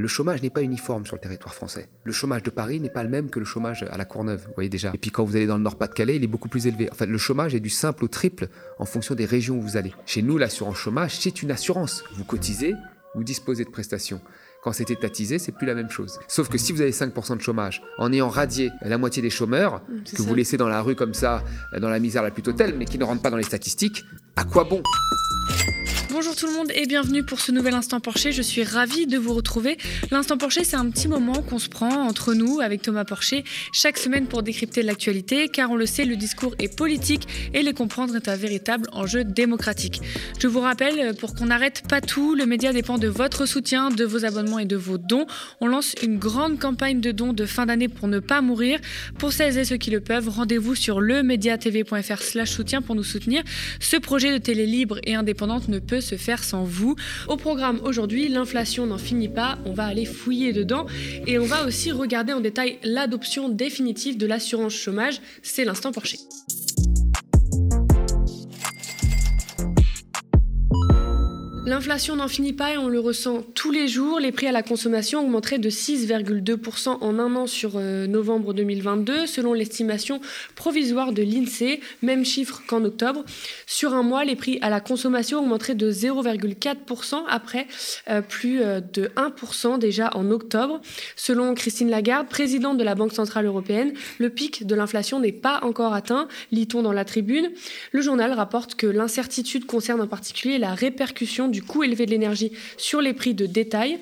Le chômage n'est pas uniforme sur le territoire français. Le chômage de Paris n'est pas le même que le chômage à la Courneuve, vous voyez déjà. Et puis quand vous allez dans le Nord-Pas-de-Calais, il est beaucoup plus élevé. En fait, le chômage est du simple au triple en fonction des régions où vous allez. Chez nous, l'assurance chômage, c'est une assurance. Vous cotisez, vous disposez de prestations. Quand c'est étatisé, c'est plus la même chose. Sauf que si vous avez 5% de chômage, en ayant radié la moitié des chômeurs, Mm, que vous laissez dans la rue comme ça, dans la misère la plus totale, mais qui ne rentrent pas dans les statistiques, à quoi bon? Bonjour tout le monde et bienvenue pour ce nouvel Instant Porcher. Je suis ravie de vous retrouver. L'Instant Porcher, c'est un petit moment qu'on se prend entre nous avec Thomas Porcher chaque semaine pour décrypter l'actualité, car on le sait, le discours est politique et les comprendre est un véritable enjeu démocratique. Je vous rappelle, pour qu'on n'arrête pas tout, le média dépend de votre soutien, de vos abonnements et de vos dons. On lance une grande campagne de dons de fin d'année pour ne pas mourir. Pour celles et ceux qui le peuvent, rendez-vous sur lemediatv.fr slash soutien pour nous soutenir. Ce projet de télé libre et indépendante ne peut se faire sans vous. Au programme aujourd'hui, l'inflation n'en finit pas, on va aller fouiller dedans et on va aussi regarder en détail l'adoption définitive de l'assurance chômage. C'est l'instant Porcher. L'inflation n'en finit pas et on le ressent tous les jours. Les prix à la consommation augmenteraient de 6,2% en un an sur euh, novembre 2022, selon l'estimation provisoire de l'INSEE, même chiffre qu'en octobre. Sur un mois, les prix à la consommation augmenteraient de 0,4% après euh, plus euh, de 1% déjà en octobre. Selon Christine Lagarde, présidente de la Banque Centrale Européenne, le pic de l'inflation n'est pas encore atteint, lit-on dans la tribune. Le journal rapporte que l'incertitude concerne en particulier la répercussion du coût élevé de l'énergie sur les prix de détail.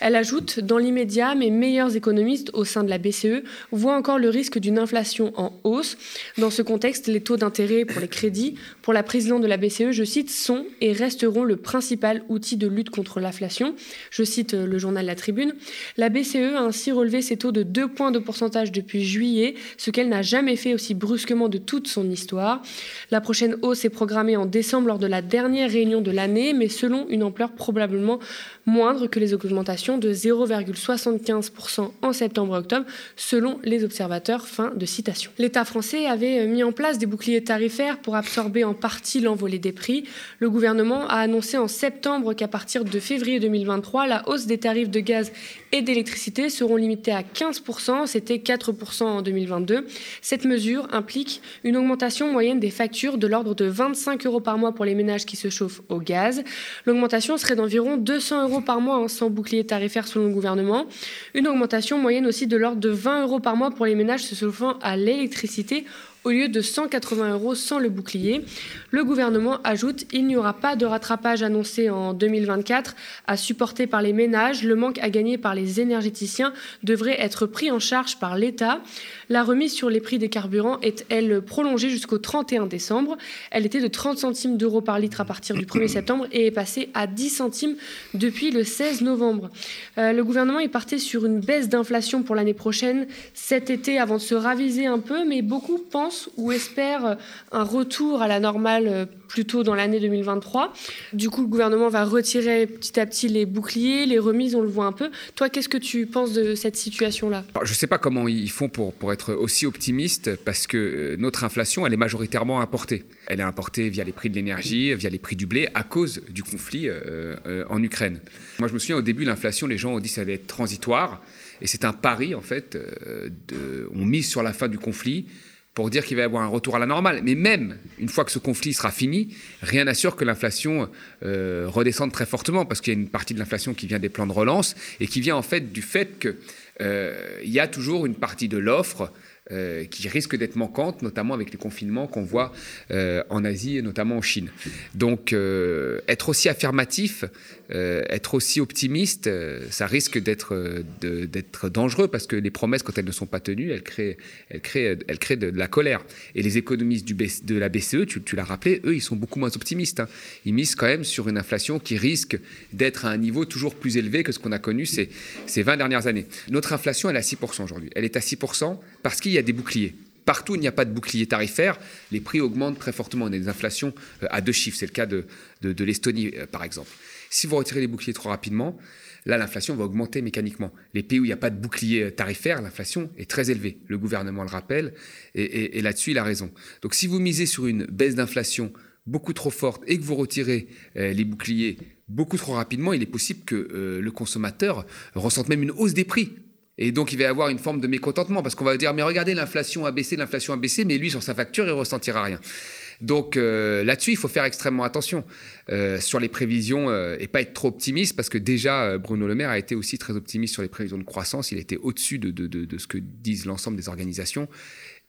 Elle ajoute, dans l'immédiat, mes meilleurs économistes au sein de la BCE voient encore le risque d'une inflation en hausse. Dans ce contexte, les taux d'intérêt pour les crédits, pour la présidente de la BCE, je cite, sont et resteront le principal outil de lutte contre l'inflation. Je cite le journal La Tribune. La BCE a ainsi relevé ses taux de 2 points de pourcentage depuis juillet, ce qu'elle n'a jamais fait aussi brusquement de toute son histoire. La prochaine hausse est programmée en décembre lors de la dernière réunion de l'année, mais selon une ampleur probablement moindre que les augmentations de 0,75% en septembre et octobre, selon les observateurs. Fin de citation. L'État français avait mis en place des boucliers tarifaires pour absorber en partie l'envolée des prix. Le gouvernement a annoncé en septembre qu'à partir de février 2023, la hausse des tarifs de gaz et d'électricité seront limités à 15%, c'était 4% en 2022. Cette mesure implique une augmentation moyenne des factures de l'ordre de 25 euros par mois pour les ménages qui se chauffent au gaz. L'augmentation serait d'environ 200 euros par mois sans bouclier tarifaire selon le gouvernement. Une augmentation moyenne aussi de l'ordre de 20 euros par mois pour les ménages se chauffant à l'électricité au lieu de 180 euros sans le bouclier. Le gouvernement ajoute il n'y aura pas de rattrapage annoncé en 2024 à supporter par les ménages. Le manque à gagner par les énergéticiens devrait être pris en charge par l'État. La remise sur les prix des carburants est, elle, prolongée jusqu'au 31 décembre. Elle était de 30 centimes d'euros par litre à partir du 1er septembre et est passée à 10 centimes depuis le 16 novembre. Euh, le gouvernement est parti sur une baisse d'inflation pour l'année prochaine cet été avant de se raviser un peu, mais beaucoup pensent ou espèrent un retour à la normale plutôt dans l'année 2023. Du coup, le gouvernement va retirer petit à petit les boucliers, les remises, on le voit un peu. Toi, qu'est-ce que tu penses de cette situation-là? Je ne sais pas comment ils font pour, être aussi optimistes, parce que notre inflation, elle est majoritairement importée. Elle est importée via les prix de l'énergie, via les prix du blé, à cause du conflit euh, euh, en Ukraine. Moi, je me souviens, au début, l'inflation, les gens ont dit que ça allait être transitoire, et c'est un pari, en fait. Euh, on mise sur la fin du conflit pour dire qu'il va y avoir un retour à la normale. Mais même une fois que ce conflit sera fini, rien n'assure que l'inflation euh, redescende très fortement, parce qu'il y a une partie de l'inflation qui vient des plans de relance et qui vient en fait du fait qu'il euh, y a toujours une partie de l'offre euh, qui risque d'être manquante, notamment avec les confinements qu'on voit en Asie et notamment en Chine. Donc, être aussi affirmatif, euh, être aussi optimiste, euh, ça risque d'être d'être dangereux parce que les promesses, quand elles ne sont pas tenues, elles créent, de, la colère. Et les économistes de la BCE, tu, l'as rappelé, eux, ils sont beaucoup moins optimistes. Hein. Ils misent quand même sur une inflation qui risque d'être à un niveau toujours plus élevé que ce qu'on a connu ces, ces 20 dernières années. Notre inflation, elle est à 6% aujourd'hui. Elle est à 6% parce qu'il y a des boucliers. Partout il n'y a pas de bouclier tarifaire, les prix augmentent très fortement. On a des inflations à deux chiffres. C'est le cas de l'Estonie, par exemple. Si vous retirez les boucliers trop rapidement, là, l'inflation va augmenter mécaniquement. Les pays où il n'y a pas de bouclier tarifaire, l'inflation est très élevée. Le gouvernement le rappelle, et là-dessus, il a raison. Donc, si vous misez sur une baisse d'inflation beaucoup trop forte et que vous retirez euh, les boucliers beaucoup trop rapidement, il est possible que euh, le consommateur ressente même une hausse des prix. Et donc, il va y avoir une forme de mécontentement parce qu'on va dire, mais regardez, l'inflation a baissé, l'inflation a baissé, mais lui, sur sa facture, il ressentira rien. Donc euh, là-dessus, il faut faire extrêmement attention euh, sur les prévisions et pas être trop optimiste parce que déjà, Bruno Le Maire a été aussi très optimiste sur les prévisions de croissance. Il était au-dessus de, de, ce que disent l'ensemble des organisations.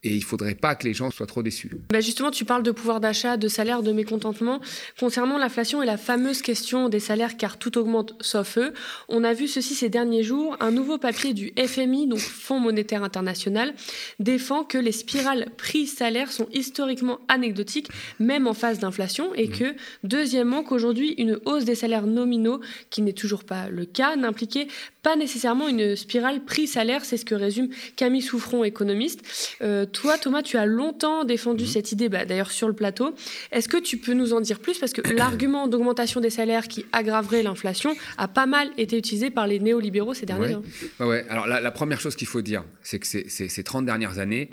Et il ne faudrait pas que les gens soient trop déçus. Bah justement, tu parles de pouvoir d'achat, de salaire, de mécontentement. Concernant l'inflation et la fameuse question des salaires, car tout augmente sauf eux, on a vu ceci ces derniers jours. Un nouveau papier du FMI, donc Fonds monétaire international, défend que les spirales prix-salaire sont historiquement anecdotiques, même en phase d'inflation, et mmh. que, deuxièmement, qu'aujourd'hui, une hausse des salaires nominaux, qui n'est toujours pas le cas, n'impliquait pas nécessairement une spirale prix-salaire. C'est ce que résume Camille Souffron, économiste. Euh, toi, Thomas, tu as longtemps défendu mhm. cette idée, bah, d'ailleurs sur le plateau. Est-ce que tu peux nous en dire plus? Parce que l'argument d'augmentation des salaires qui aggraverait l'inflation a pas mal été utilisé par les néolibéraux ces derniers temps. Ouais. Alors la, première chose qu'il faut dire, c'est que ces 30 dernières années,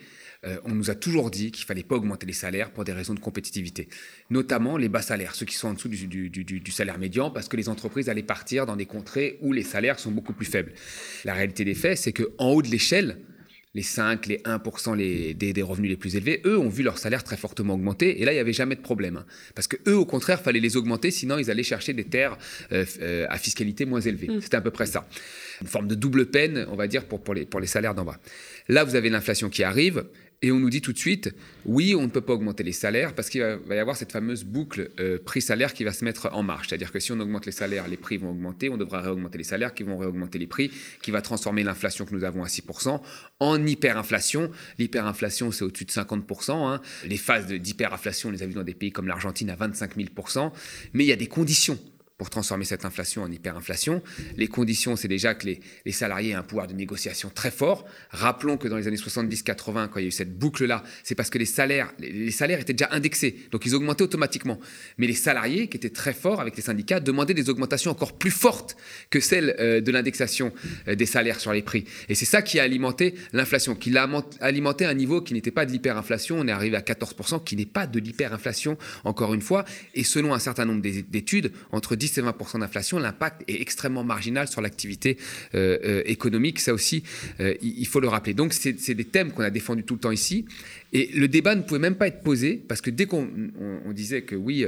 euh, on nous a toujours dit qu'il fallait pas augmenter les salaires pour des raisons de compétitivité, notamment les bas salaires, ceux qui sont en dessous du, du, salaire médian, parce que les entreprises allaient partir dans des contrées où les salaires sont beaucoup plus faibles. La réalité des faits, c'est qu'en haut de l'échelle, les 5, les 1% les, des, revenus les plus élevés, eux ont vu leur salaire très fortement augmenter. Et là, il n'y avait jamais de problème. Hein. parce que eux, au contraire, fallait les augmenter, sinon ils allaient chercher des terres euh, euh, à fiscalité moins élevée. Mmh. C'était à peu près ça. Une forme de double peine, on va dire, pour, pour, les, pour les salaires d'en bas. Là, vous avez l'inflation qui arrive. Et on nous dit tout de suite, oui, on ne peut pas augmenter les salaires parce qu'il va y avoir cette fameuse boucle euh, prix-salaire qui va se mettre en marche. C'est-à-dire que si on augmente les salaires, les prix vont augmenter, on devra réaugmenter les salaires qui vont réaugmenter les prix, qui va transformer l'inflation que nous avons à 6% en hyperinflation. L'hyperinflation, c'est au-dessus de 50%. Hein. Les phases d'hyperinflation, on les a vues dans des pays comme l'Argentine à 25 000%. Mais il y a des conditions pour transformer cette inflation en hyperinflation. Les conditions, c'est déjà que les, salariés aient un pouvoir de négociation très fort. Rappelons que dans les années 70-80, quand il y a eu cette boucle-là, c'est parce que les salaires, les, salaires étaient déjà indexés, donc ils augmentaient automatiquement. Mais les salariés, qui étaient très forts avec les syndicats, demandaient des augmentations encore plus fortes que celles euh, de l'indexation euh, des salaires sur les prix. Et c'est ça qui a alimenté l'inflation, qui l'a alimenté à un niveau qui n'était pas de l'hyperinflation. On est arrivé à 14%, qui n'est pas de l'hyperinflation, encore une fois. Et selon un certain nombre d'études, entre 10 10 et 20% d'inflation, l'impact est extrêmement marginal sur l'activité euh, euh, économique. Ça aussi, euh, il faut le rappeler. Donc, c'est des thèmes qu'on a défendus tout le temps ici. Et le débat ne pouvait même pas être posé parce que dès qu'on disait que oui,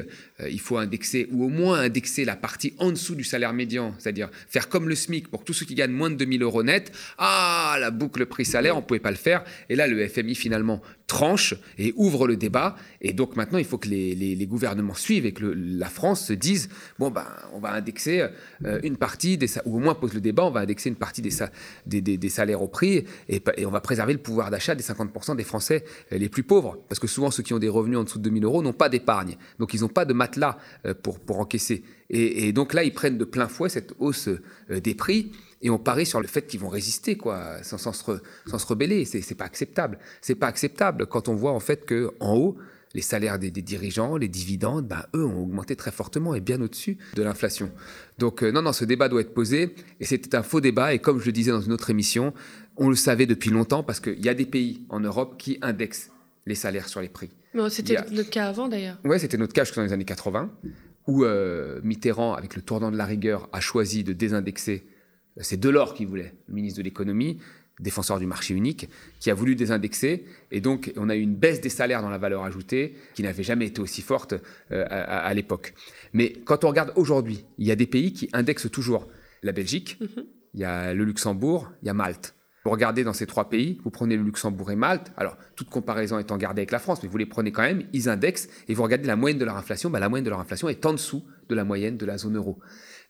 il faut indexer ou au moins indexer la partie en dessous du salaire médian, c'est-à-dire faire comme le SMIC pour tous ceux qui gagnent moins de 2000 euros net, ah, la boucle prix-salaire, on ne pouvait pas le faire. Et là, le FMI finalement tranche et ouvre le débat. Et donc maintenant, il faut que les, gouvernements suivent et que la France se dise, bon, ben, on va indexer euh, une partie, des, ou au moins pose le débat, on va indexer une partie des, des, salaires au prix et, on va préserver le pouvoir d'achat des 50% des Français euh, les plus pauvres. Parce que souvent, ceux qui ont des revenus en dessous de 2000 euros n'ont pas d'épargne. Donc, ils n'ont pas de matelas euh, pour, pour encaisser. Et, donc là, ils prennent de plein fouet cette hausse des prix et on parie sur le fait qu'ils vont résister, quoi, sans, sans, se, sans se rebeller. C'est pas acceptable. C'est pas acceptable quand on voit en fait que en haut, les salaires des, dirigeants, les dividendes, ben, eux ont augmenté très fortement et bien au-dessus de l'inflation. Donc euh, non, non, ce débat doit être posé et c'était un faux débat et comme je le disais dans une autre émission, on le savait depuis longtemps parce qu'il y a des pays en Europe qui indexent les salaires sur les prix. C'était notre cas avant d'ailleurs. Oui, c'était notre cas jusqu'aux les années 80 où euh, Mitterrand, avec le tournant de la rigueur, a choisi de désindexer. C'est Delors qui voulait, le ministre de l'économie défenseur du marché unique, qui a voulu désindexer. Et donc, on a eu une baisse des salaires dans la valeur ajoutée qui n'avait jamais été aussi forte euh, à, l'époque. Mais quand on regarde aujourd'hui, il y a des pays qui indexent toujours. La Belgique, mhm. il y a le Luxembourg, il y a Malte. Vous regardez dans ces trois pays, vous prenez le Luxembourg et Malte, alors toute comparaison étant gardée avec la France, mais vous les prenez quand même, ils indexent, et vous regardez la moyenne de leur inflation, bah, la moyenne de leur inflation est en dessous de la moyenne de la zone euro.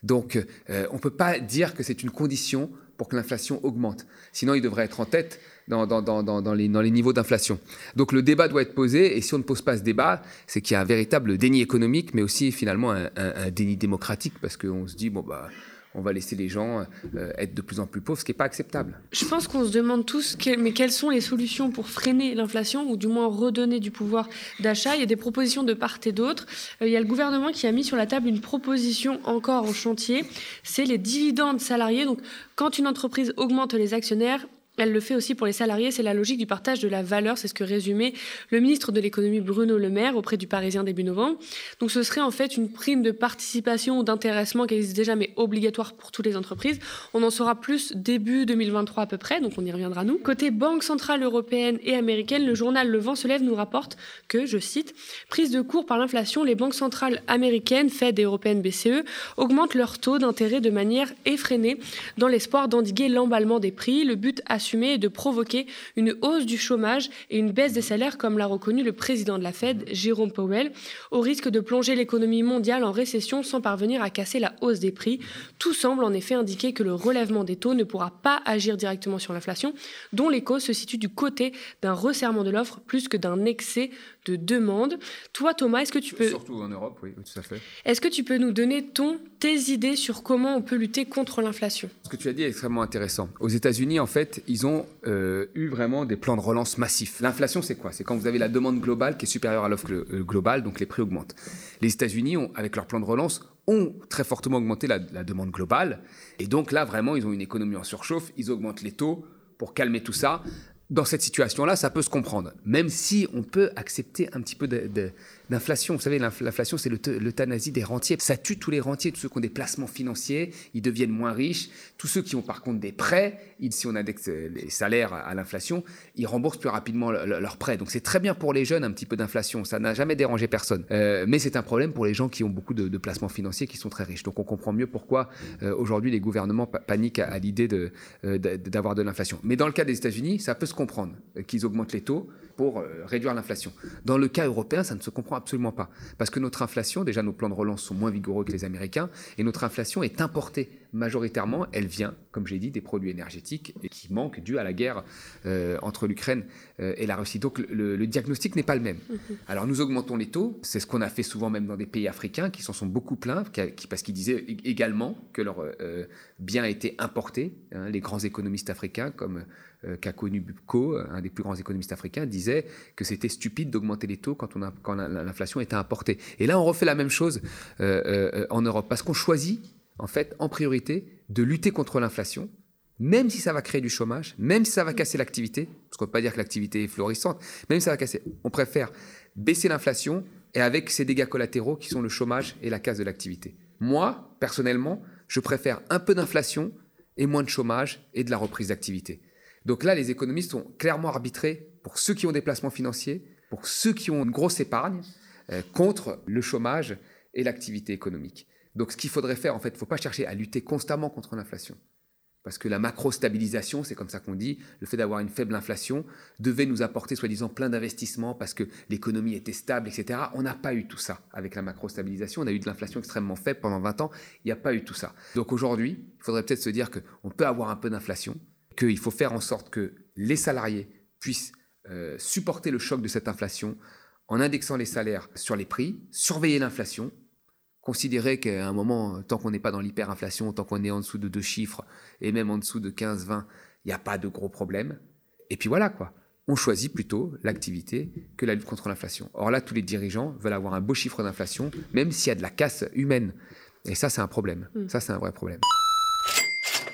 Donc euh, on ne peut pas dire que c'est une condition pour que l'inflation augmente. Sinon, il devrait être en tête dans, les, niveaux d'inflation. Donc le débat doit être posé, et si on ne pose pas ce débat, c'est qu'il y a un véritable déni économique, mais aussi finalement un, un déni démocratique, parce qu'on se dit, bon, bah, on va laisser les gens euh, être de plus en plus pauvres, ce qui n'est pas acceptable. Je pense qu'on se demande tous, mais quelles sont les solutions pour freiner l'inflation ou du moins redonner du pouvoir d'achat Il y a des propositions de part et d'autre. Euh, il y a le gouvernement qui a mis sur la table une proposition encore en chantier, c'est les dividendes salariés. Donc quand une entreprise augmente les actionnaires, elle le fait aussi pour les salariés. C'est la logique du partage de la valeur. C'est ce que résumait le ministre de l'économie Bruno Le Maire auprès du Parisien début novembre. Donc ce serait en fait une prime de participation ou d'intéressement qui existe déjà, mais obligatoire pour toutes les entreprises. On en saura plus début 2023 à peu près, donc on y reviendra nous. Côté Banque centrale européenne et américaine, le journal Le Vent se lève nous rapporte que, je cite, prise de cours par l'inflation, les banques centrales américaines, Fed et européennes BCE, augmentent leur taux d'intérêt de manière effrénée dans l'espoir d'endiguer l'emballement des prix. Le but est de provoquer une hausse du chômage et une baisse des salaires, comme l'a reconnu le président de la Fed, Jérôme Powell, au risque de plonger l'économie mondiale en récession sans parvenir à casser la hausse des prix. Tout semble en effet indiquer que le relèvement des taux ne pourra pas agir directement sur l'inflation, dont les causes se situent du côté d'un resserrement de l'offre plus que d'un excès de demande. Toi, Thomas, est-ce que tu peux... Surtout en Europe, oui, tout à fait. Est-ce que tu peux nous donner ton, tes idées sur comment on peut lutter contre l'inflation? Ce que tu as dit est extrêmement intéressant. Aux États-Unis, en fait, ils ont euh, eu vraiment des plans de relance massifs. L'inflation, c'est quoi? C'est quand vous avez la demande globale qui est supérieure à l'offre euh, globale, donc les prix augmentent. Les États-Unis, avec leur plan de relance, ont très fortement augmenté la, la demande globale. Et donc là, vraiment, ils ont une économie en surchauffe. Ils augmentent les taux pour calmer tout ça dans cette situation-là, ça peut se comprendre, même si on peut accepter un petit peu de, L'inflation, vous savez, l'inflation, c'est l'euthanasie des rentiers. Ça tue tous les rentiers, tous ceux qui ont des placements financiers, ils deviennent moins riches. Tous ceux qui ont par contre des prêts, si on indexe les salaires à l'inflation, ils remboursent plus rapidement leurs prêts. Donc c'est très bien pour les jeunes, un petit peu d'inflation. Ça n'a jamais dérangé personne. Euh, mais c'est un problème pour les gens qui ont beaucoup de, placements financiers, qui sont très riches. Donc on comprend mieux pourquoi euh, aujourd'hui les gouvernements paniquent à, l'idée euh, d'avoir de, de l'inflation. Mais dans le cas des États-Unis, ça peut se comprendre qu'ils augmentent les taux pour réduire l'inflation. Dans le cas européen, ça ne se comprend absolument pas. Parce que notre inflation, déjà nos plans de relance sont moins vigoureux que les Américains, et notre inflation est importée. Majoritairement, elle vient, comme j'ai dit, des produits énergétiques qui manquent dû à la guerre euh, entre l'Ukraine euh, et la Russie. Donc le, diagnostic n'est pas le même. Mhm. Alors nous augmentons les taux, c'est ce qu'on a fait souvent même dans des pays africains qui s'en sont beaucoup plaints, qui, parce qu'ils disaient également que leurs euh, biens étaient importés. Hein, les grands économistes africains comme euh, qu'a connu Bubko, un des plus grands économistes africains, disait que c'était stupide d'augmenter les taux quand l'inflation était importée. Et là, on refait la même chose euh, euh, en Europe, parce qu'on choisit, en fait, en priorité, de lutter contre l'inflation, même si ça va créer du chômage, même si ça va casser l'activité, parce qu'on ne peut pas dire que l'activité est florissante, même si ça va casser, on préfère baisser l'inflation et avec ses dégâts collatéraux qui sont le chômage et la casse de l'activité. Moi, personnellement, je préfère un peu d'inflation et moins de chômage et de la reprise d'activité. Donc là, les économistes ont clairement arbitré pour ceux qui ont des placements financiers, pour ceux qui ont une grosse épargne, euh, contre le chômage et l'activité économique. Donc ce qu'il faudrait faire, en fait, il ne faut pas chercher à lutter constamment contre l'inflation. Parce que la macro-stabilisation, c'est comme ça qu'on dit, le fait d'avoir une faible inflation, devait nous apporter soi-disant plein d'investissements parce que l'économie était stable, etc. On n'a pas eu tout ça avec la macro-stabilisation. On a eu de l'inflation extrêmement faible pendant 20 ans. Il n'y a pas eu tout ça. Donc aujourd'hui, il faudrait peut-être se dire qu'on peut avoir un peu d'inflation, qu'il faut faire en sorte que les salariés puissent euh, supporter le choc de cette inflation en indexant les salaires sur les prix, surveiller l'inflation, considérer qu'à un moment, tant qu'on n'est pas dans l'hyperinflation, tant qu'on est en dessous de deux chiffres, et même en dessous de 15-20, il n'y a pas de gros problèmes. Et puis voilà quoi. On choisit plutôt l'activité que la lutte contre l'inflation. Or là, tous les dirigeants veulent avoir un beau chiffre d'inflation, même s'il y a de la casse humaine. Et ça, c'est un problème. Mm. Ça, c'est un vrai problème.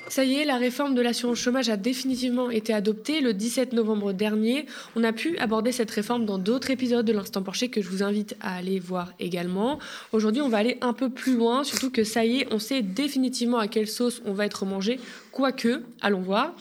Ça y est, la réforme de l'assurance chômage a définitivement été adoptée le 17 novembre dernier. On a pu aborder cette réforme dans d'autres épisodes de l'Instant Porché que je vous invite à aller voir également. Aujourd'hui, on va aller un peu plus loin, surtout que ça y est, on sait définitivement à quelle sauce on va être mangé, quoique, allons voir.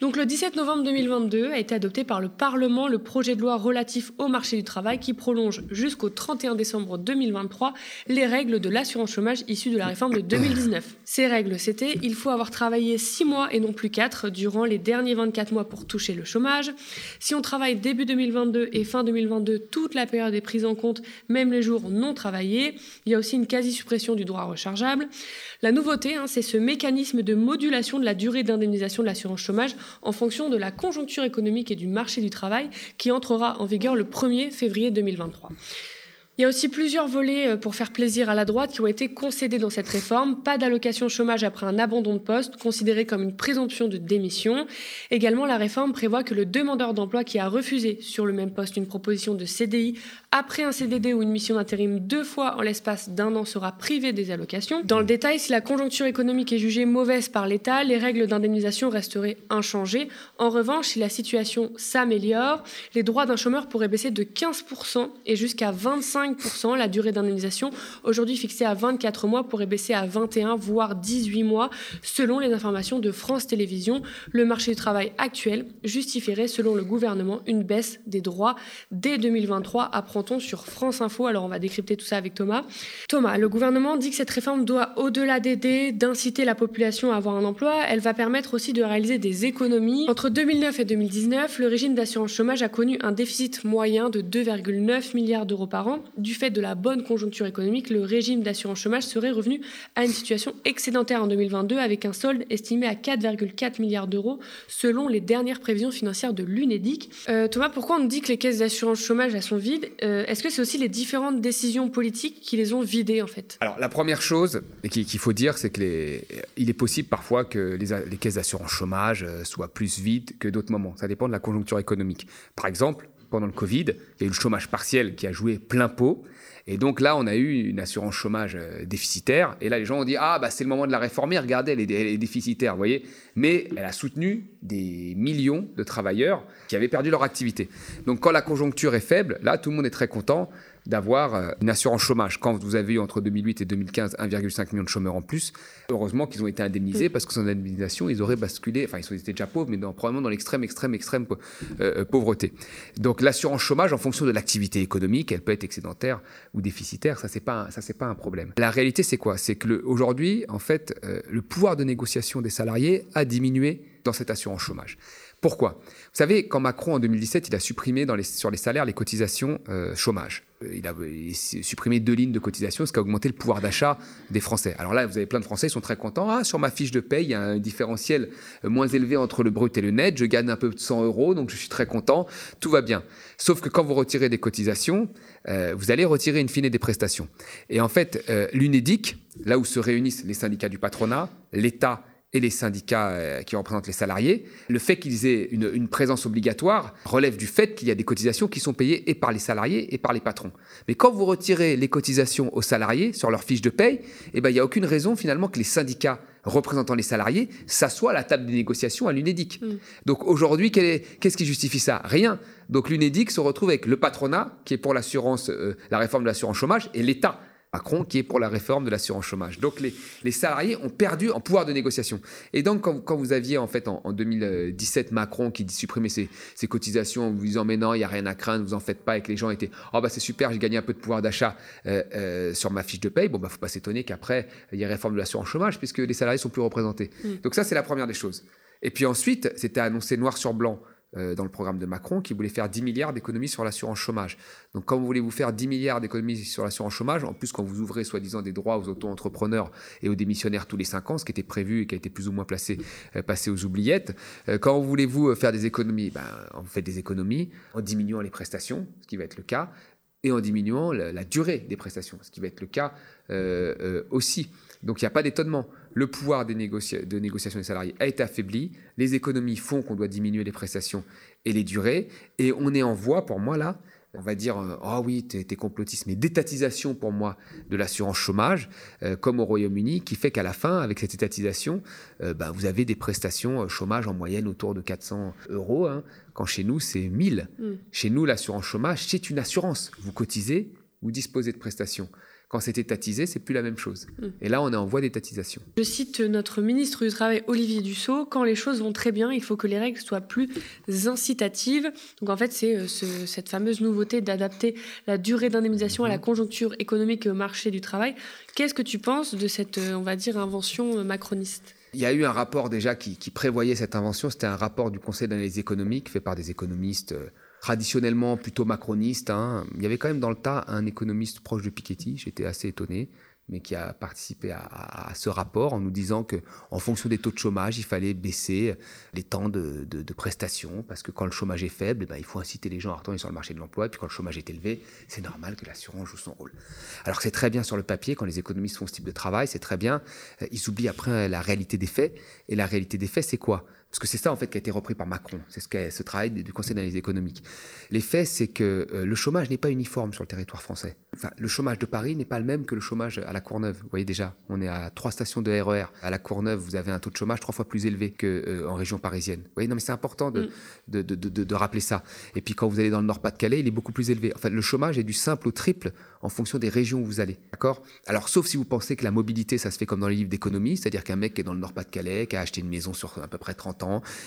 Donc le 17 novembre 2022 a été adopté par le Parlement le projet de loi relatif au marché du travail qui prolonge jusqu'au 31 décembre 2023 les règles de l'assurance chômage issues de la réforme de 2019. Ces règles, c'était il faut avoir travaillé 6 mois et non plus 4 durant les derniers 24 mois pour toucher le chômage. Si on travaille début 2022 et fin 2022, toute la période est prise en compte, même les jours non travaillés. Il y a aussi une quasi-suppression du droit rechargeable. La nouveauté, hein, c'est ce mécanisme de modulation de la durée d'indemnisation de l'assurance chômage en fonction de la conjoncture économique et du marché du travail qui entrera en vigueur le 1er février 2023. Il y a aussi plusieurs volets euh, pour faire plaisir à la droite qui ont été concédés dans cette réforme. Pas d'allocation chômage après un abandon de poste, considéré comme une présomption de démission. Également, la réforme prévoit que le demandeur d'emploi qui a refusé sur le même poste une proposition de CDI après un CDD ou une mission d'intérim deux fois en l'espace d'un an sera privé des allocations. Dans le détail, si la conjoncture économique est jugée mauvaise par l'État, les règles d'indemnisation resteraient inchangées. En revanche, si la situation s'améliore, les droits d'un chômeur pourraient baisser de 15% et jusqu'à 25%. La durée d'indemnisation, aujourd'hui fixée à 24 mois, pourrait baisser à 21 voire 18 mois, selon les informations de France Télévisions. Le marché du travail actuel justifierait, selon le gouvernement, une baisse des droits dès 2023, apprend-on sur France Info. Alors on va décrypter tout ça avec Thomas. Thomas, le gouvernement dit que cette réforme doit, au-delà d'aider, d'inciter la population à avoir un emploi, elle va permettre aussi de réaliser des économies. Entre 2009 et 2019, le régime d'assurance chômage a connu un déficit moyen de 2,9 milliards d'euros par an. Du fait de la bonne conjoncture économique, le régime d'assurance chômage serait revenu à une situation excédentaire en 2022 avec un solde estimé à 4,4 milliards d'euros selon les dernières prévisions financières de l'UNEDIC. Euh, Thomas, pourquoi on dit que les caisses d'assurance chômage sont vides? Euh, Est-ce que c'est aussi les différentes décisions politiques qui les ont vidées en fait? Alors la première chose qu'il faut dire, c'est qu'il est possible parfois que les, les caisses d'assurance chômage euh, soient plus vides que d'autres moments. Ça dépend de la conjoncture économique. Par exemple, pendant le Covid, il y a eu le chômage partiel qui a joué plein pot. Et donc là, on a eu une assurance chômage euh, déficitaire. Et là, les gens ont dit Ah, bah, c'est le moment de la réformer. Regardez, elle est, déficitaire, vous voyez. Mais elle a soutenu des millions de travailleurs qui avaient perdu leur activité. Donc quand la conjoncture est faible, là, tout le monde est très content d'avoir euh, une assurance chômage. Quand vous avez eu entre 2008 et 2015 1,5 million de chômeurs en plus, heureusement qu'ils ont été indemnisés parce que sans indemnisation, ils auraient basculé, enfin ils étaient déjà pauvres, mais probablement dans l'extrême, extrême, extrême euh, euh, pauvreté. Donc l'assurance chômage, en fonction de l'activité économique, elle peut être excédentaire ou déficitaire, ça c'est pas c'est pas un problème. La réalité c'est quoi? C'est que aujourd'hui, en fait, le pouvoir de négociation des salariés a diminué dans cette assurance chômage. Pourquoi? Savez, quand Macron, en 2017, il a supprimé sur les salaires les cotisations euh, chômage, euh, il a supprimé deux lignes de cotisation, ce qui a augmenté le pouvoir d'achat des Français. Alors là, vous avez plein de Français qui sont très contents. Ah, sur ma fiche de paye, il y a un différentiel euh, moins élevé entre le brut et le net. Je gagne un peu de 100 euros, donc je suis très content. Tout va bien. Sauf que quand vous retirez des cotisations, vous allez retirer une fine des prestations. Et en fait, l'UNEDIC, là où se réunissent les syndicats du patronat, l'État et les syndicats euh, qui représentent les salariés, le fait qu'ils aient une, présence obligatoire relève du fait qu'il y a des cotisations qui sont payées et par les salariés et par les patrons. Mais quand vous retirez les cotisations aux salariés sur leur fiche de paye, eh ben, il n'y a aucune raison finalement que les syndicats représentant les salariés s'assoient à la table des négociations à l'UNEDIC. Mm. Donc aujourd'hui, qu'est-ce qui justifie ça? Rien. Donc l'UNEDIC se retrouve avec le patronat, qui est pour l'assurance, euh, la réforme de l'assurance chômage, et l'État, Macron qui est pour la réforme de l'assurance chômage. Donc les, salariés ont perdu en pouvoir de négociation. Et donc quand, vous aviez en fait en, 2017 Macron qui supprimait ses, cotisations en vous disant mais non, il n'y a rien à craindre, vous en faites pas, et que les gens étaient oh bah c'est super, j'ai gagné un peu de pouvoir d'achat euh, euh, sur ma fiche de paye, bon bah faut pas s'étonner qu'après il y ait réforme de l'assurance chômage puisque les salariés sont plus représentés. Mm. Donc ça c'est la première des choses. Et puis ensuite, c'était annoncé noir sur blanc euh, dans le programme de Macron qui voulait faire 10 milliards d'économies sur l'assurance chômage. Donc quand vous voulez vous faire 10 milliards d'économies sur l'assurance chômage, en plus quand vous ouvrez soi-disant des droits aux auto-entrepreneurs et aux démissionnaires tous les 5 ans, ce qui était prévu et qui a été plus ou moins placé, euh, passé aux oubliettes, euh, quand voulez-vous faire des économies ben, On fait des économies en diminuant les prestations, ce qui va être le cas, et en diminuant la, durée des prestations, ce qui va être le cas aussi. Donc il n'y a pas d'étonnement. Le pouvoir de négociation des salariés a été affaibli. Les économies font qu'on doit diminuer les prestations et les durées. Et on est en voie, pour moi, là, on va dire, euh, ah oh oui, t'es es complotiste, mais d'étatisation pour moi de l'assurance chômage, euh, comme au Royaume-Uni, qui fait qu'à la fin, avec cette étatisation, euh, ben, vous avez des prestations chômage en moyenne autour de 400 euros, hein, quand chez nous, c'est 1000. Mm. Chez nous, l'assurance chômage, c'est une assurance. Vous cotisez, vous disposez de prestations. Quand c'est étatisé, c'est plus la même chose. Hmm. Et là, on est en voie d'étatisation. Je cite notre ministre du Travail, Olivier Dussault, quand les choses vont très bien, il faut que les règles soient plus incitatives. Donc en fait, c'est euh, cette fameuse nouveauté d'adapter la durée d'indemnisation à la mhm. conjoncture économique et au marché du travail. Qu'est-ce que tu penses de cette, euh, on va dire, invention euh, macroniste? Il y a eu un rapport déjà qui, qui prévoyait cette invention. C'était un rapport du Conseil d'analyse économique fait par des économistes traditionnellement plutôt macroniste. Hein. Il y avait quand même dans le tas un économiste proche de Piketty, j'étais assez étonné, mais qui a participé à, ce rapport en nous disant que, en fonction des taux de chômage, il fallait baisser les temps de, prestations parce que quand le chômage est faible, eh ben, il faut inciter les gens à retourner sur le marché de l'emploi. Et puis quand le chômage est élevé, c'est normal que l'assurance joue son rôle. Alors c'est très bien sur le papier quand les économistes font ce type de travail, c'est très bien. Euh, ils oublient après la réalité des faits. Et la réalité des faits, c'est quoi? Parce que c'est ça, en fait, qui a été repris par Macron. C'est ce, ce travail du Conseil d'analyse économique. Les faits, c'est que euh, le chômage n'est pas uniforme sur le territoire français. Enfin, le chômage de Paris n'est pas le même que le chômage à la Courneuve. Vous voyez déjà, on est à trois stations de RER. E à la Courneuve, vous avez un taux de chômage trois fois plus élevé qu'en euh, région parisienne. Vous voyez, non, mais c'est important mm. de, de, de, de, rappeler ça. Et puis, quand vous allez dans le Nord-Pas-de-Calais, il est beaucoup plus élevé. En fait, le chômage est du simple au triple en fonction des régions où vous allez. D'accord? Alors, sauf si vous pensez que la mobilité, ça se fait comme dans les livres d'économie, c'est-à-dire qu'un mec qui est dans le Nord-Pas-de-Calais, qui a acheté une maison sur à peu près 30 ans,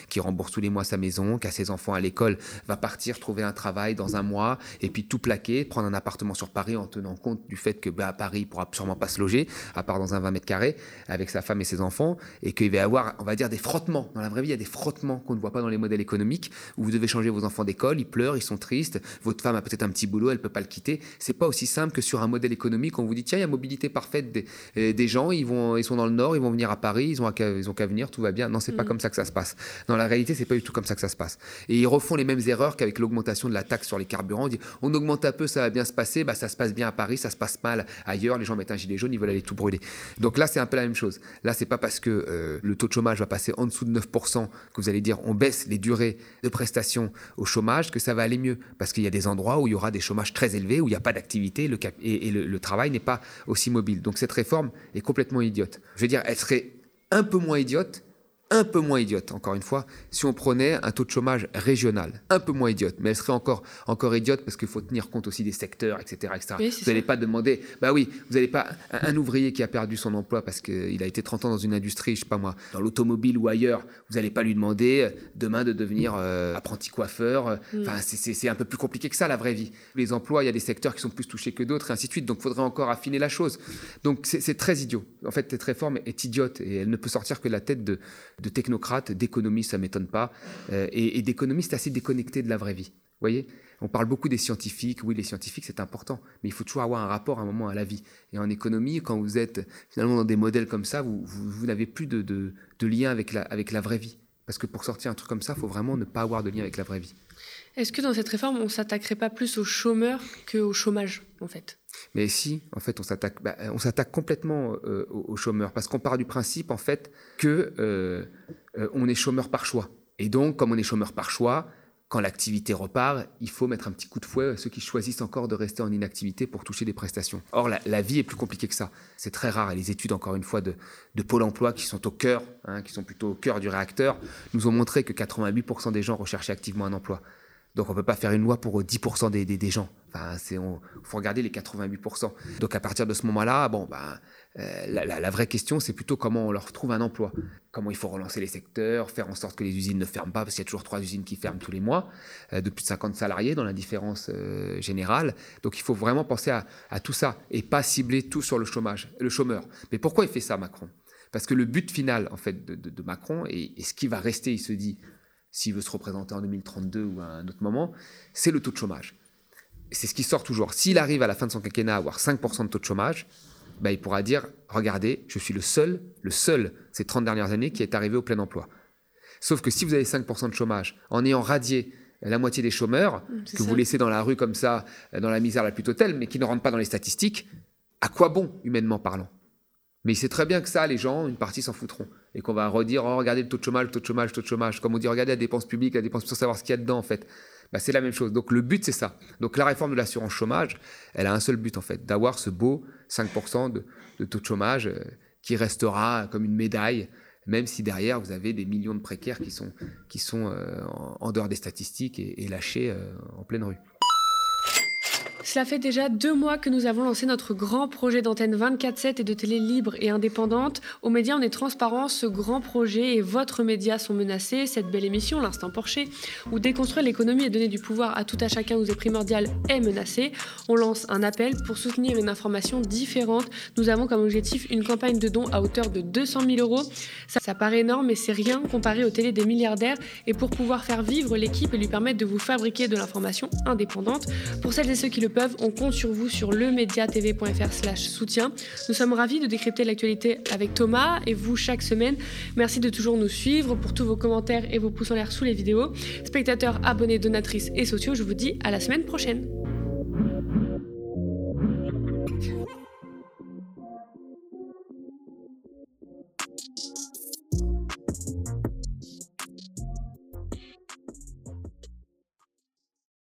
qui rembourse tous les mois sa maison, qui a ses enfants à l'école, va partir trouver un travail dans un mois et puis tout plaquer, prendre un appartement sur Paris en tenant compte du fait que bah, à Paris, il pourra sûrement pas se loger, à part dans un 20 mètres carrés, avec sa femme et ses enfants, et qu'il va y avoir, on va dire, des frottements. Dans la vraie vie, il y a des frottements qu'on ne voit pas dans les modèles économiques, où vous devez changer vos enfants d'école, ils pleurent, ils sont tristes, votre femme a peut-être un petit boulot, elle peut pas le quitter. C'est pas aussi simple que sur un modèle économique, on vous dit, tiens, il y a mobilité parfaite des, euh, des gens, ils, vont, ils sont dans le nord, ils vont venir à Paris, ils ont qu'à venir, tout va bien. Non, c'est pas mm. comme ça que ça se passe. Dans la réalité, c'est pas du tout comme ça que ça se passe. Et ils refont les mêmes erreurs qu'avec l'augmentation de la taxe sur les carburants. On augmente un peu, ça va bien se passer. Bah, ça se passe bien à Paris, ça se passe mal ailleurs. Les gens mettent un gilet jaune, ils veulent aller tout brûler. Donc là, c'est un peu la même chose. Là, c'est pas parce que euh, le taux de chômage va passer en dessous de 9% que vous allez dire on baisse les durées de prestations au chômage que ça va aller mieux. Parce qu'il y a des endroits où il y aura des chômages très élevés, où il n'y a pas d'activité et, le travail n'est pas aussi mobile. Donc cette réforme est complètement idiote. Je veux dire, elle serait un peu moins idiote un peu moins idiote, encore une fois, si on prenait un taux de chômage régional. Un peu moins idiote, mais elle serait encore, encore idiote parce qu'il faut tenir compte aussi des secteurs, etc. etc. vous n'allez pas demander, bah oui, vous n'allez pas, un, ouvrier qui a perdu son emploi parce qu'il a été 30 ans dans une industrie, je sais pas moi, dans l'automobile ou ailleurs, vous n'allez pas lui demander euh, demain de devenir euh, apprenti coiffeur. Euh, mm. Enfin, c'est un peu plus compliqué que ça, la vraie vie. Les emplois, il y a des secteurs qui sont plus touchés que d'autres, et ainsi de suite. Donc, il faudrait encore affiner la chose. Donc, c'est très idiot. En fait, cette réforme est idiote et elle ne peut sortir que de la tête de de technocrates, d'économistes, ça m'étonne pas, euh, et, d'économistes assez déconnectés de la vraie vie. Vous voyez? On parle beaucoup des scientifiques, oui, les scientifiques, c'est important, mais il faut toujours avoir un rapport à un moment à la vie. Et en économie, quand vous êtes finalement dans des modèles comme ça, vous, n'avez plus de, de, lien avec la, avec la vraie vie. Parce que pour sortir un truc comme ça, il faut vraiment ne pas avoir de lien avec la vraie vie. Est-ce que dans cette réforme, on s'attaquerait pas plus aux chômeurs qu'au chômage, en fait? Mais si, en fait, on s'attaque, bah, on s'attaque complètement euh, aux, chômeurs parce qu'on part du principe, en fait, que euh, euh, on est chômeur par choix. Et donc, comme on est chômeur par choix, quand l'activité repart, il faut mettre un petit coup de fouet à ceux qui choisissent encore de rester en inactivité pour toucher des prestations. Or, la, vie est plus compliquée que ça. C'est très rare. Et les études, encore une fois, de, Pôle emploi, qui sont au cœur, hein, qui sont plutôt au cœur du réacteur, nous ont montré que 88% des gens recherchaient activement un emploi. Donc on ne peut pas faire une loi pour 10% des, des, gens. Il faut regarder les 88%. Donc à partir de ce moment-là, bon, ben, euh, la, vraie question, c'est plutôt comment on leur trouve un emploi. Comment il faut relancer les secteurs, faire en sorte que les usines ne ferment pas, parce qu'il y a toujours trois usines qui ferment tous les mois, euh, de plus de 50 salariés dans l'indifférence euh, générale. Donc il faut vraiment penser à, tout ça et pas cibler tout sur le chômage, le chômeur. Mais pourquoi il fait ça, Macron? Parce que le but final, en fait, de, Macron, et ce qui va rester, il se dit, s'il veut se représenter en 2032 ou à un autre moment, c'est le taux de chômage. C'est ce qui sort toujours. S'il arrive à la fin de son quinquennat à avoir 5% de taux de chômage, bah, il pourra dire, regardez, je suis le seul, le seul ces 30 dernières années qui est arrivé au plein emploi. Sauf que si vous avez 5% de chômage, en ayant radié la moitié des chômeurs, que vous laissez dans la rue comme ça, dans la misère la plus totale, mais qui ne rentrent pas dans les statistiques, à quoi bon, humainement parlant? Mais il sait très bien que ça, les gens, une partie s'en foutront. Et qu'on va redire, oh, regardez le taux de chômage, le taux de chômage, le taux de chômage. Comme on dit, regardez la dépense publique, la dépense pour savoir ce qu'il y a dedans, en fait. Bah, c'est la même chose. Donc le but, c'est ça. Donc la réforme de l'assurance chômage, elle a un seul but, en fait, d'avoir ce beau 5% de, taux de chômage euh, qui restera comme une médaille, même si derrière, vous avez des millions de précaires qui sont, qui sont euh, en, dehors des statistiques et, lâchés euh, en pleine rue. Cela fait déjà deux mois que nous avons lancé notre grand projet d'antenne 24-7 et de télé libre et indépendante. Aux médias, on est transparent. Ce grand projet et votre média sont menacés. Cette belle émission, L'Instant Porcher, où déconstruire l'économie et donner du pouvoir à tout à chacun où c'est primordial, est menacée. On lance un appel pour soutenir une information différente. Nous avons comme objectif une campagne de dons à hauteur de 200 000 euros. Ça, ça paraît énorme, mais c'est rien comparé aux télé des milliardaires. Et pour pouvoir faire vivre l'équipe et lui permettre de vous fabriquer de l'information indépendante, pour celles et ceux qui le on compte sur vous sur lemediatv.fr slash soutien. Nous sommes ravis de décrypter l'actualité avec Thomas et vous chaque semaine. Merci de toujours nous suivre pour tous vos commentaires et vos pouces en l'air sous les vidéos. Spectateurs, abonnés, donatrices et sociaux, je vous dis à la semaine prochaine.